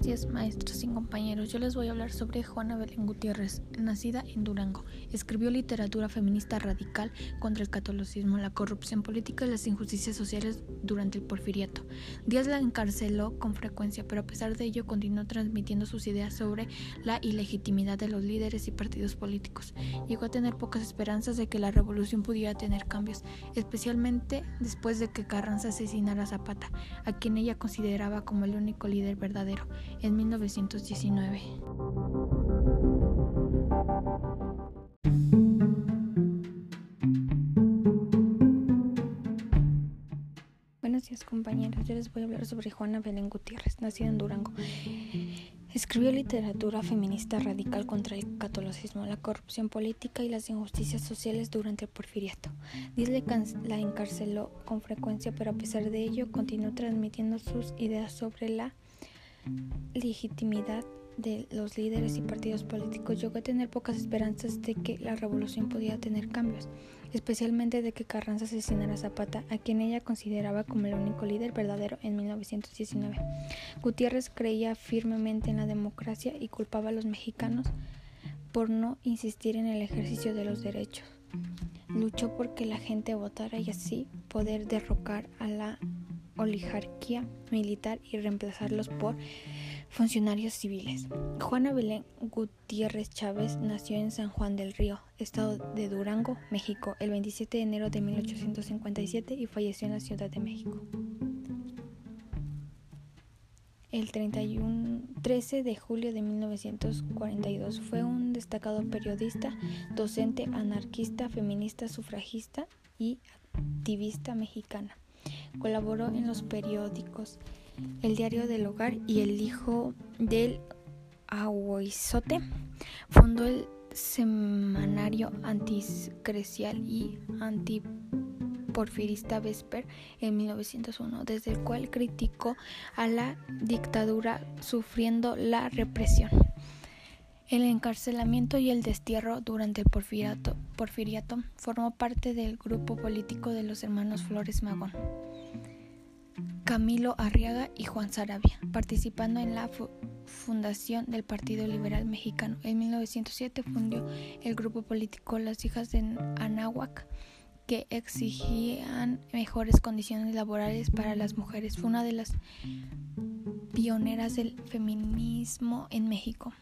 días, maestros y compañeros. Yo les voy a hablar sobre Juana Belén Gutiérrez, nacida en Durango. Escribió literatura feminista radical contra el catolicismo, la corrupción política y las injusticias sociales durante el porfiriato. Díaz la encarceló con frecuencia, pero a pesar de ello continuó transmitiendo sus ideas sobre la ilegitimidad de los líderes y partidos políticos. Llegó a tener pocas esperanzas de que la revolución pudiera tener cambios, especialmente después de que Carranza asesinara a Zapata, a quien ella consideraba como el único líder verdadero en 1919. Buenos días compañeros, yo les voy a hablar sobre Juana Belén Gutiérrez, nacida en Durango. Escribió literatura feminista radical contra el catolicismo, la corrupción política y las injusticias sociales durante el porfiriato. Diez la encarceló con frecuencia, pero a pesar de ello continuó transmitiendo sus ideas sobre la legitimidad de los líderes y partidos políticos llegó a tener pocas esperanzas de que la revolución podía tener cambios, especialmente de que Carranza asesinara a Zapata, a quien ella consideraba como el único líder verdadero en 1919. Gutiérrez creía firmemente en la democracia y culpaba a los mexicanos por no insistir en el ejercicio de los derechos. Luchó por que la gente votara y así poder derrocar a la oligarquía militar y reemplazarlos por funcionarios civiles. Juana Belén Gutiérrez Chávez nació en San Juan del Río, estado de Durango, México, el 27 de enero de 1857 y falleció en la Ciudad de México. El 31, 13 de julio de 1942 fue un destacado periodista, docente, anarquista, feminista, sufragista y activista mexicana. Colaboró en los periódicos El Diario del Hogar y El Hijo del Aguizote. Fundó el semanario anticrecial y antiporfirista Vesper en 1901, desde el cual criticó a la dictadura sufriendo la represión. El encarcelamiento y el destierro durante el porfiriato, porfiriato, formó parte del grupo político de los hermanos Flores Magón, Camilo Arriaga y Juan Sarabia, participando en la fundación del Partido Liberal Mexicano. En 1907 fundió el grupo político Las Hijas de Anáhuac, que exigían mejores condiciones laborales para las mujeres. Fue una de las pioneras del feminismo en México.